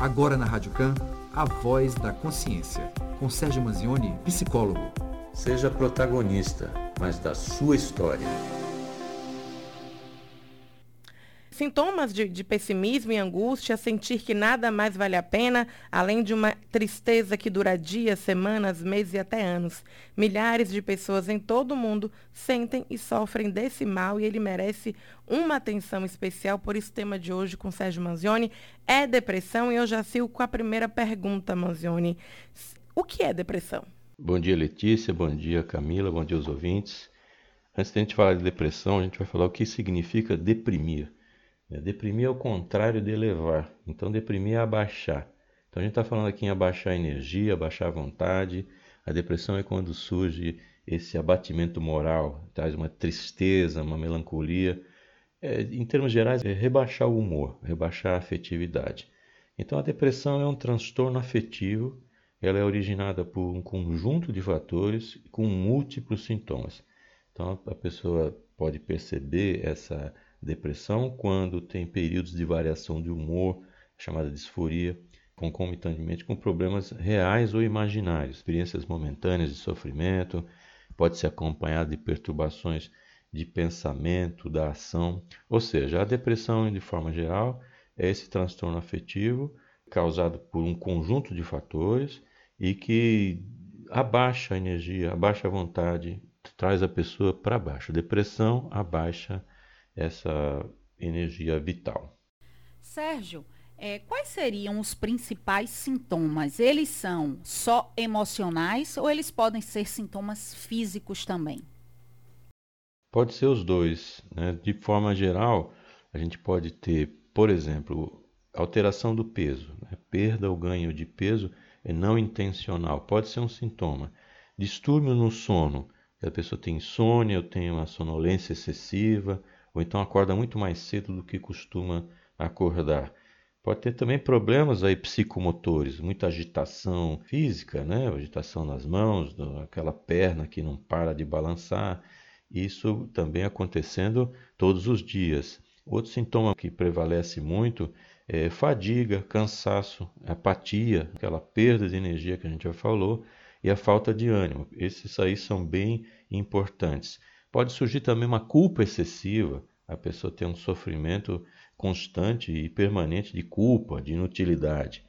Agora na Rádio Can, a voz da consciência, com Sérgio Manzioni, psicólogo. Seja protagonista, mas da sua história. Sintomas de, de, pessimismo e angústia, sentir que nada mais vale a pena, além de uma tristeza que dura dias, semanas, meses e até anos. Milhares de pessoas em todo o mundo sentem e sofrem desse mal e ele merece uma atenção especial. Por isso, o tema de hoje com Sérgio Manzioni é depressão e eu já sigo com a primeira pergunta, Manzioni. O que é depressão? Bom dia, Letícia. Bom dia, Camila. Bom dia, os ouvintes. Antes de a gente falar de depressão, a gente vai falar o que significa deprimir. É, deprimir é o contrário de elevar. Então, deprimir é abaixar. Então, a gente está falando aqui em abaixar a energia, abaixar a vontade. A depressão é quando surge esse abatimento moral, traz uma tristeza, uma melancolia. É, em termos gerais, é rebaixar o humor, rebaixar a afetividade. Então, a depressão é um transtorno afetivo. Ela é originada por um conjunto de fatores com múltiplos sintomas. Então, a pessoa pode perceber essa depressão, quando tem períodos de variação de humor, chamada disforia, concomitantemente com problemas reais ou imaginários, experiências momentâneas de sofrimento, pode ser acompanhado de perturbações de pensamento, da ação, ou seja, a depressão, de forma geral, é esse transtorno afetivo causado por um conjunto de fatores e que abaixa a energia, abaixa a vontade, traz a pessoa para baixo. Depressão abaixa essa energia vital. Sérgio, é, quais seriam os principais sintomas? Eles são só emocionais ou eles podem ser sintomas físicos também? Pode ser os dois. Né? De forma geral, a gente pode ter, por exemplo, alteração do peso, né? perda ou ganho de peso é não intencional, pode ser um sintoma. Distúrbio no sono, a pessoa tem insônia, ou tem uma sonolência excessiva, ou então acorda muito mais cedo do que costuma acordar. Pode ter também problemas aí psicomotores, muita agitação física, né? agitação nas mãos, aquela perna que não para de balançar. Isso também acontecendo todos os dias. Outro sintoma que prevalece muito é fadiga, cansaço, apatia, aquela perda de energia que a gente já falou, e a falta de ânimo. Esses aí são bem importantes. Pode surgir também uma culpa excessiva, a pessoa tem um sofrimento constante e permanente de culpa, de inutilidade.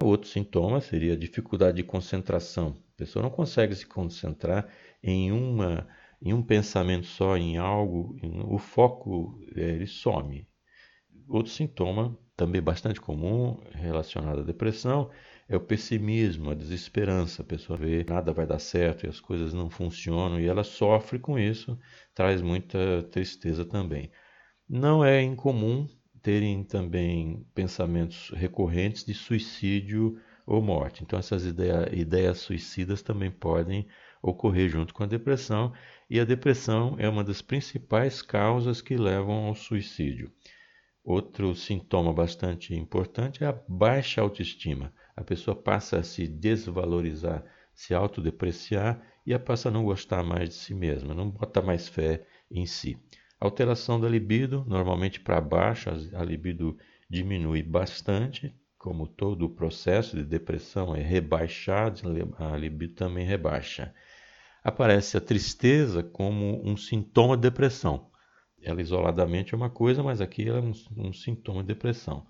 Outro sintoma seria a dificuldade de concentração. A pessoa não consegue se concentrar em, uma, em um pensamento só, em algo, o foco é, ele some. Outro sintoma, também bastante comum, relacionado à depressão, é o pessimismo, a desesperança. A pessoa vê nada vai dar certo e as coisas não funcionam e ela sofre com isso, traz muita tristeza também. Não é incomum terem também pensamentos recorrentes de suicídio ou morte. Então, essas ideia, ideias suicidas também podem ocorrer junto com a depressão, e a depressão é uma das principais causas que levam ao suicídio. Outro sintoma bastante importante é a baixa autoestima a pessoa passa a se desvalorizar, se autodepreciar e a passa a não gostar mais de si mesma, não bota mais fé em si. Alteração da libido, normalmente para baixo, a libido diminui bastante, como todo o processo de depressão é rebaixado, a libido também rebaixa. Aparece a tristeza como um sintoma de depressão. Ela isoladamente é uma coisa, mas aqui ela é um, um sintoma de depressão.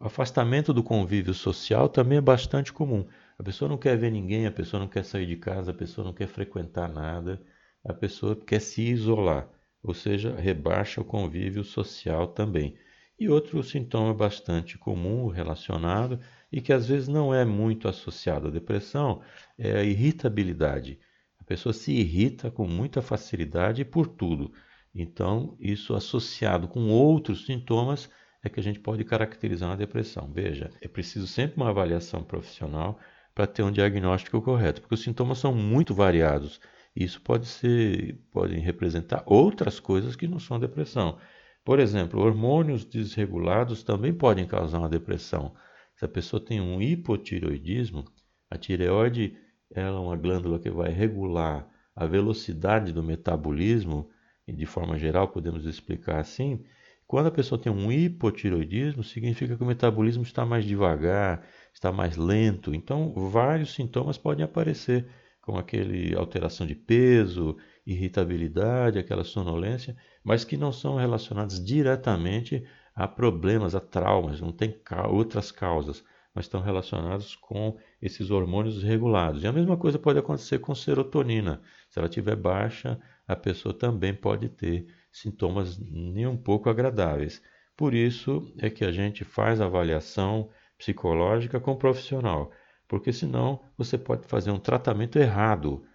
O afastamento do convívio social também é bastante comum. A pessoa não quer ver ninguém, a pessoa não quer sair de casa, a pessoa não quer frequentar nada, a pessoa quer se isolar, ou seja, rebaixa o convívio social também. E outro sintoma bastante comum relacionado e que às vezes não é muito associado à depressão é a irritabilidade. A pessoa se irrita com muita facilidade por tudo. Então, isso associado com outros sintomas é que a gente pode caracterizar uma depressão. Veja, é preciso sempre uma avaliação profissional para ter um diagnóstico correto, porque os sintomas são muito variados. Isso pode ser, podem representar outras coisas que não são depressão. Por exemplo, hormônios desregulados também podem causar uma depressão. Se a pessoa tem um hipotireoidismo, a tireoide ela é uma glândula que vai regular a velocidade do metabolismo, e de forma geral podemos explicar assim, Quando a pessoa tem um hipotiroidismo, significa que o metabolismo está mais devagar, está mais lento. Então, vários sintomas podem aparecer, como aquele alteração de peso, irritabilidade, aquela sonolência, mas que não são relacionados diretamente a problemas, a traumas, não tem outras causas, mas estão relacionados com esses hormônios regulados. E a mesma coisa pode acontecer com serotonina. Se ela estiver baixa, a pessoa também pode ter sintomas nem um pouco agradáveis. Por isso é que a gente faz avaliação psicológica com o profissional, porque senão você pode fazer um tratamento errado.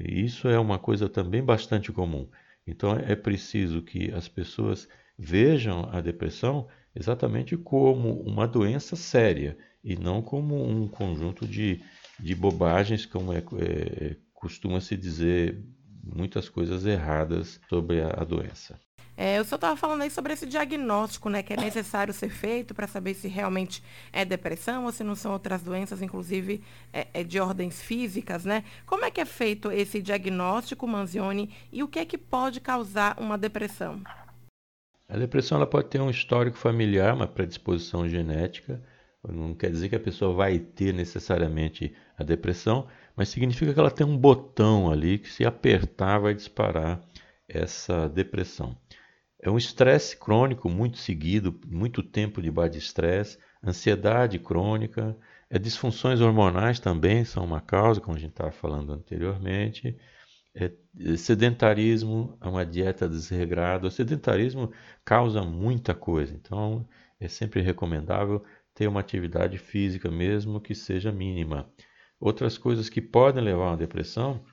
Isso é uma coisa também bastante comum. Então é preciso que as pessoas vejam a depressão exatamente como uma doença séria e não como um conjunto de, de bobagens, como é, é, costuma se dizer muitas coisas erradas sobre a, a doença. É, o senhor estava falando aí sobre esse diagnóstico, né, que é necessário ser feito para saber se realmente é depressão ou se não são outras doenças, inclusive é, é de ordens físicas, né? Como é que é feito esse diagnóstico, Manzioni, e o que é que pode causar uma depressão? A depressão ela pode ter um histórico familiar, uma predisposição genética. Não quer dizer que a pessoa vai ter necessariamente a depressão, mas significa que ela tem um botão ali que, se apertar, vai disparar essa depressão. É um estresse crônico muito seguido, muito tempo debaixo de estresse, ansiedade crônica, é disfunções hormonais também são uma causa, como a gente estava falando anteriormente. É, é sedentarismo, é uma dieta desregrada. O sedentarismo causa muita coisa, então é sempre recomendável ter uma atividade física, mesmo que seja mínima. Outras coisas que podem levar a uma depressão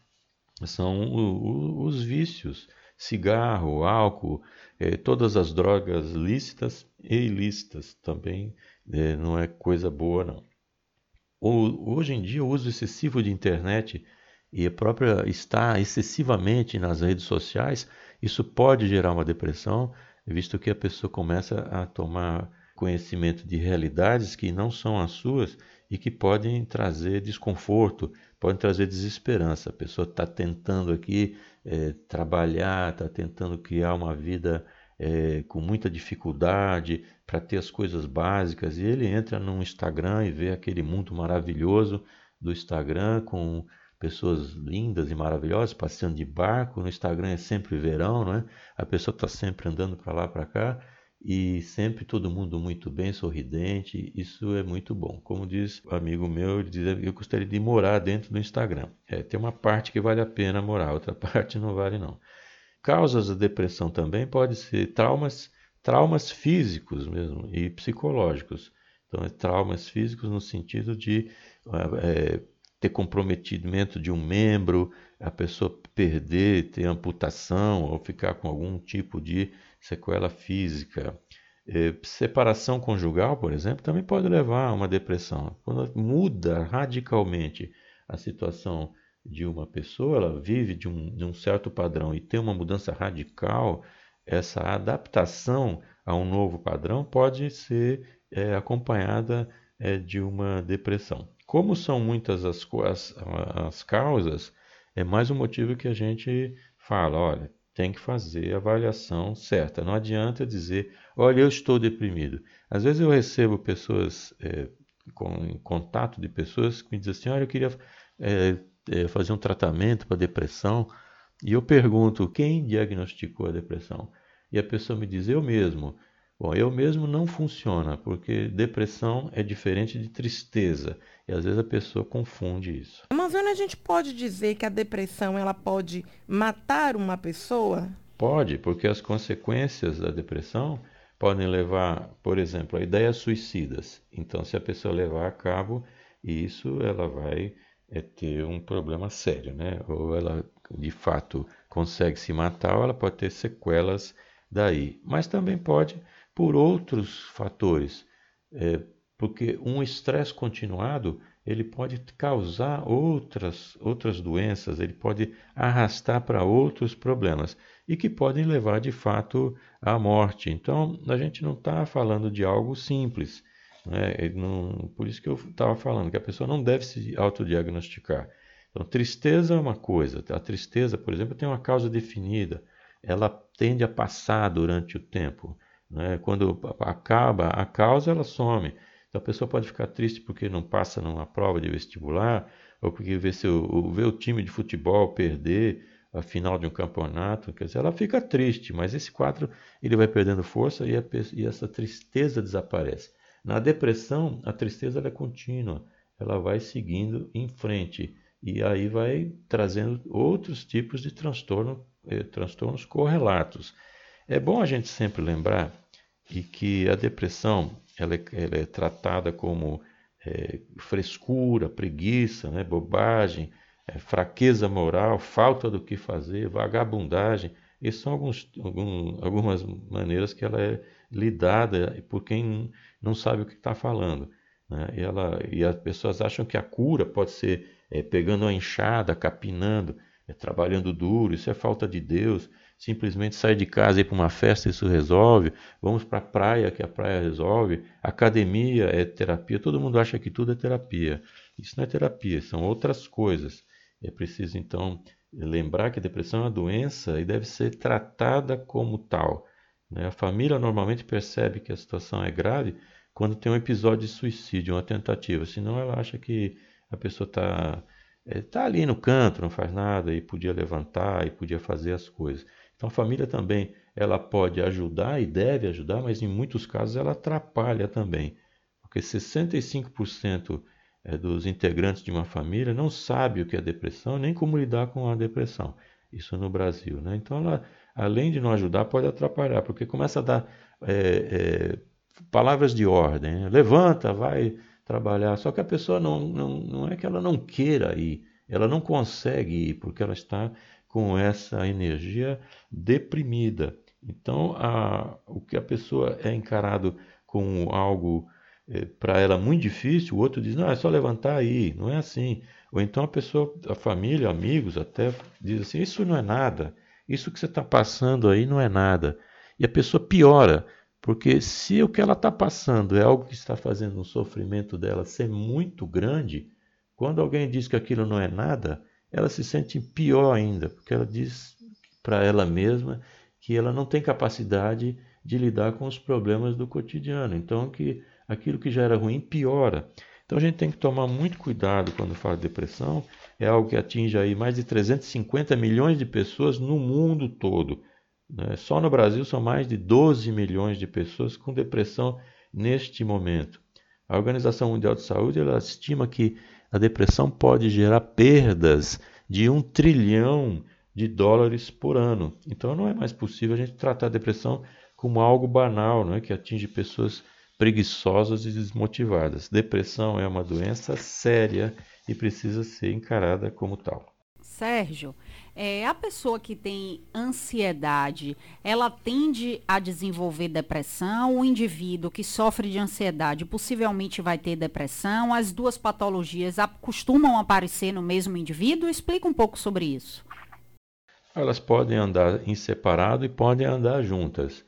são o, o, os vícios, cigarro, álcool, eh, todas as drogas lícitas e ilícitas também eh, não é coisa boa não. O, hoje em dia o uso excessivo de internet e a própria estar excessivamente nas redes sociais, isso pode gerar uma depressão, visto que a pessoa começa a tomar conhecimento de realidades que não são as suas e que podem trazer desconforto, podem trazer desesperança. A pessoa está tentando aqui é, trabalhar, está tentando criar uma vida é, com muita dificuldade para ter as coisas básicas e ele entra no Instagram e vê aquele mundo maravilhoso do Instagram com pessoas lindas e maravilhosas passeando de barco. No Instagram é sempre verão, não é? A pessoa está sempre andando para lá para cá e sempre todo mundo muito bem, sorridente, isso é muito bom. Como diz um amigo meu, ele diz, eu gostaria de morar dentro do Instagram. É, tem uma parte que vale a pena morar, outra parte não vale não. Causas da depressão também pode ser traumas, traumas físicos mesmo e psicológicos. Então, é traumas físicos no sentido de é, ter comprometimento de um membro, a pessoa perder, ter amputação ou ficar com algum tipo de sequela física. É, separação conjugal, por exemplo, também pode levar a uma depressão. Quando muda radicalmente a situação de uma pessoa, ela vive de um, de um certo padrão e tem uma mudança radical, essa adaptação a um novo padrão pode ser é, acompanhada é, de uma depressão. Como são muitas as, as, as causas, é mais um motivo que a gente fala, olha, tem que fazer a avaliação certa. Não adianta dizer, olha, eu estou deprimido. Às vezes eu recebo pessoas, é, com contato de pessoas que me dizem assim, olha, eu queria é, é, fazer um tratamento para depressão. E eu pergunto, quem diagnosticou a depressão? E a pessoa me diz, eu mesmo. Bom, eu mesmo não funciona, porque depressão é diferente de tristeza. E às vezes a pessoa confunde isso. Mas a gente pode dizer que a depressão ela pode matar uma pessoa? Pode, porque as consequências da depressão podem levar, por exemplo, a ideias suicidas. Então, se a pessoa levar a cabo isso, ela vai é, ter um problema sério, né? Ou ela de fato consegue se matar, ou ela pode ter sequelas daí. Mas também pode por outros fatores. É, porque um estresse continuado ele pode causar outras, outras doenças, ele pode arrastar para outros problemas e que podem levar de fato à morte. Então a gente não está falando de algo simples. Né? Não, por isso que eu estava falando que a pessoa não deve se autodiagnosticar. Então, tristeza é uma coisa. A tristeza, por exemplo, tem uma causa definida. Ela tende a passar durante o tempo. Né? Quando acaba a causa, ela some. Então a pessoa pode ficar triste porque não passa numa prova de vestibular, ou porque vê, seu, vê o time de futebol perder a final de um campeonato, quer dizer, ela fica triste, mas esse quadro ele vai perdendo força e, a, e essa tristeza desaparece. Na depressão, a tristeza é contínua, ela vai seguindo em frente e aí vai trazendo outros tipos de transtorno, eh, transtornos correlatos. É bom a gente sempre lembrar e que a depressão ela é, ela é tratada como é, frescura, preguiça, né, bobagem, é, fraqueza moral, falta do que fazer, vagabundagem. Essas são alguns, algum, algumas maneiras que ela é lidada por quem não sabe o que está falando. Né? E, ela, e as pessoas acham que a cura pode ser é, pegando uma enxada, capinando, é, trabalhando duro, isso é falta de Deus. Simplesmente sair de casa e ir para uma festa, isso resolve. Vamos para a praia, que a praia resolve. Academia é terapia. Todo mundo acha que tudo é terapia. Isso não é terapia, são outras coisas. É preciso, então, lembrar que a depressão é uma doença e deve ser tratada como tal. Né? A família normalmente percebe que a situação é grave quando tem um episódio de suicídio, uma tentativa. Senão ela acha que a pessoa está é, tá ali no canto, não faz nada e podia levantar e podia fazer as coisas. Então a família também ela pode ajudar e deve ajudar, mas em muitos casos ela atrapalha também. Porque 65% é, dos integrantes de uma família não sabe o que é depressão, nem como lidar com a depressão. Isso no Brasil. Né? Então, ela, além de não ajudar, pode atrapalhar, porque começa a dar é, é, palavras de ordem. Né? Levanta, vai trabalhar. Só que a pessoa não, não, não é que ela não queira ir, ela não consegue ir, porque ela está com essa energia deprimida. Então, a, o que a pessoa é encarado como algo é, para ela muito difícil, o outro diz, não, é só levantar aí, não é assim. Ou então a pessoa, a família, amigos até, diz assim, isso não é nada, isso que você está passando aí não é nada. E a pessoa piora, porque se o que ela está passando é algo que está fazendo o sofrimento dela ser muito grande, quando alguém diz que aquilo não é nada, ela se sente pior ainda, porque ela diz para ela mesma que ela não tem capacidade de lidar com os problemas do cotidiano. Então, que aquilo que já era ruim piora. Então a gente tem que tomar muito cuidado quando fala de depressão. É algo que atinge aí mais de 350 milhões de pessoas no mundo todo. Né? Só no Brasil são mais de 12 milhões de pessoas com depressão neste momento. A Organização Mundial de Saúde ela estima que a depressão pode gerar perdas de um trilhão de dólares por ano. Então não é mais possível a gente tratar a depressão como algo banal, não é? que atinge pessoas preguiçosas e desmotivadas. Depressão é uma doença séria e precisa ser encarada como tal. Sérgio, é, a pessoa que tem ansiedade, ela tende a desenvolver depressão? O indivíduo que sofre de ansiedade possivelmente vai ter depressão? As duas patologias costumam aparecer no mesmo indivíduo? Explica um pouco sobre isso. Elas podem andar em separado e podem andar juntas.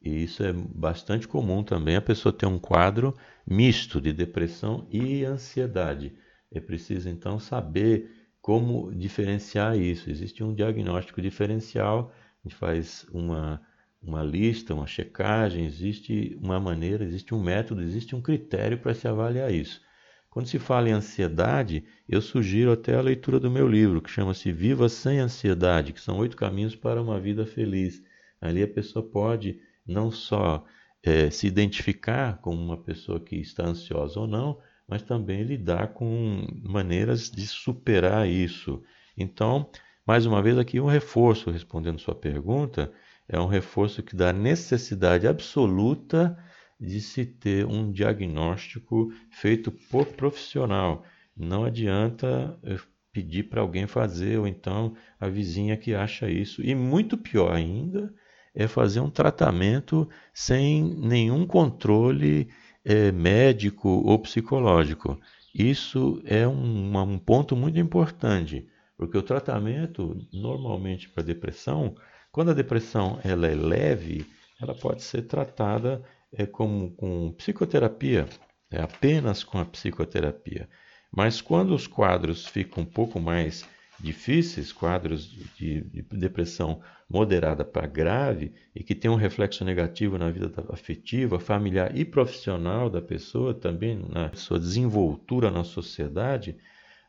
E isso é bastante comum também, a pessoa ter um quadro misto de depressão e ansiedade. É preciso então saber como diferenciar isso. Existe um diagnóstico diferencial, a gente faz uma, uma lista, uma checagem, existe uma maneira, existe um método, existe um critério para se avaliar isso. Quando se fala em ansiedade, eu sugiro até a leitura do meu livro, que chama-se Viva Sem Ansiedade, que são oito caminhos para uma vida feliz. Ali a pessoa pode não só é, se identificar como uma pessoa que está ansiosa ou não, mas também lidar com maneiras de superar isso. Então, mais uma vez aqui um reforço, respondendo sua pergunta, é um reforço que dá necessidade absoluta de se ter um diagnóstico feito por profissional. Não adianta eh, pedir para alguém fazer, ou então a vizinha que acha isso. E muito pior ainda, é fazer um tratamento sem nenhum controle é, médico ou psicológico. Isso é um, um ponto muito importante, porque o tratamento, normalmente para depressão, quando a depressão ela é leve, ela pode ser tratada é, como, com psicoterapia, é, apenas com a psicoterapia. Mas quando os quadros ficam um pouco mais difíceis, quadros de, de depressão moderada para grave e que tem um reflexo negativo na vida afetiva, familiar e profissional da pessoa, também na sua desenvoltura na sociedade,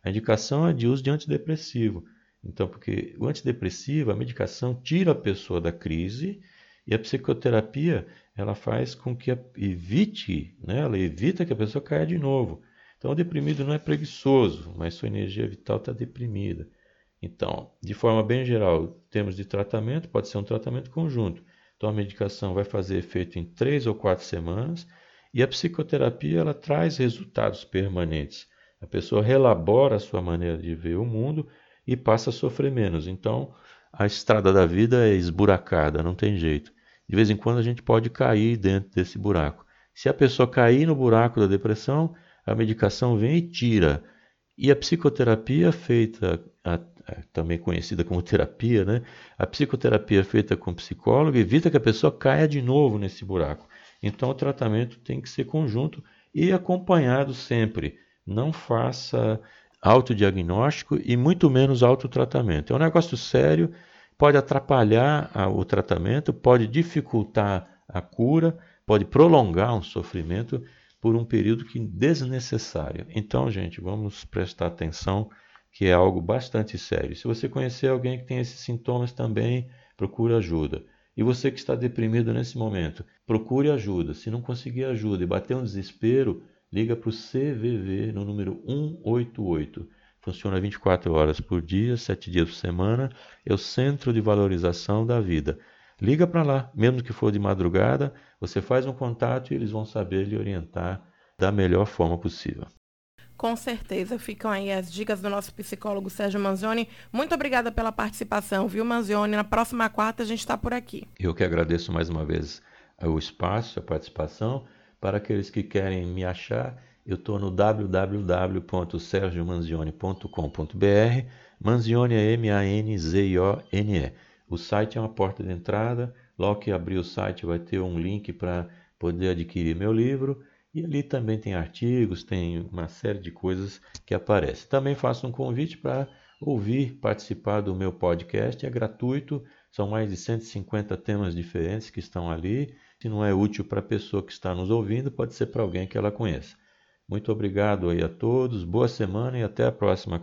a indicação é de uso de antidepressivo. Então, porque o antidepressivo, a medicação tira a pessoa da crise e a psicoterapia ela faz com que evite, né, ela evita que a pessoa caia de novo. Então, o deprimido não é preguiçoso, mas sua energia vital está deprimida. Então, de forma bem geral, termos de tratamento, pode ser um tratamento conjunto. Então, a medicação vai fazer efeito em três ou quatro semanas e a psicoterapia ela traz resultados permanentes. A pessoa relabora a sua maneira de ver o mundo e passa a sofrer menos. Então, a estrada da vida é esburacada, não tem jeito. De vez em quando a gente pode cair dentro desse buraco. Se a pessoa cair no buraco da depressão, a medicação vem e tira. E a psicoterapia feita, a, também conhecida como terapia, né? a psicoterapia feita com psicólogo evita que a pessoa caia de novo nesse buraco. Então o tratamento tem que ser conjunto e acompanhado sempre. Não faça autodiagnóstico e muito menos autotratamento. É um negócio sério, pode atrapalhar o tratamento, pode dificultar a cura, pode prolongar um sofrimento por um período que desnecessário. Então, gente, vamos prestar atenção que é algo bastante sério. Se você conhecer alguém que tem esses sintomas também, procure ajuda. E você que está deprimido nesse momento, procure ajuda. Se não conseguir ajuda e bater um desespero, liga para o CVV no número 188. Funciona 24 horas por dia, 7 dias por semana. É o Centro de Valorização da Vida. Liga para lá, mesmo que for de madrugada, você faz um contato e eles vão saber lhe orientar da melhor forma possível. Com certeza, ficam aí as dicas do nosso psicólogo Sérgio Manzioni. Muito obrigada pela participação, viu, Manzioni? Na próxima quarta a gente está por aqui. Eu que agradeço mais uma vez o espaço, a participação. Para aqueles que querem me achar, eu estou no www.sergiomanzione.com.br. Manzione é M-A-N-Z-I-O-N-E. O site é uma porta de entrada. Logo que abrir o site vai ter um link para poder adquirir meu livro. E ali também tem artigos, tem uma série de coisas que aparecem. Também faço um convite para ouvir, participar do meu podcast. É gratuito, são mais de 150 temas diferentes que estão ali. Se não é útil para a pessoa que está nos ouvindo, pode ser para alguém que ela conheça. Muito obrigado aí a todos, boa semana e até a próxima.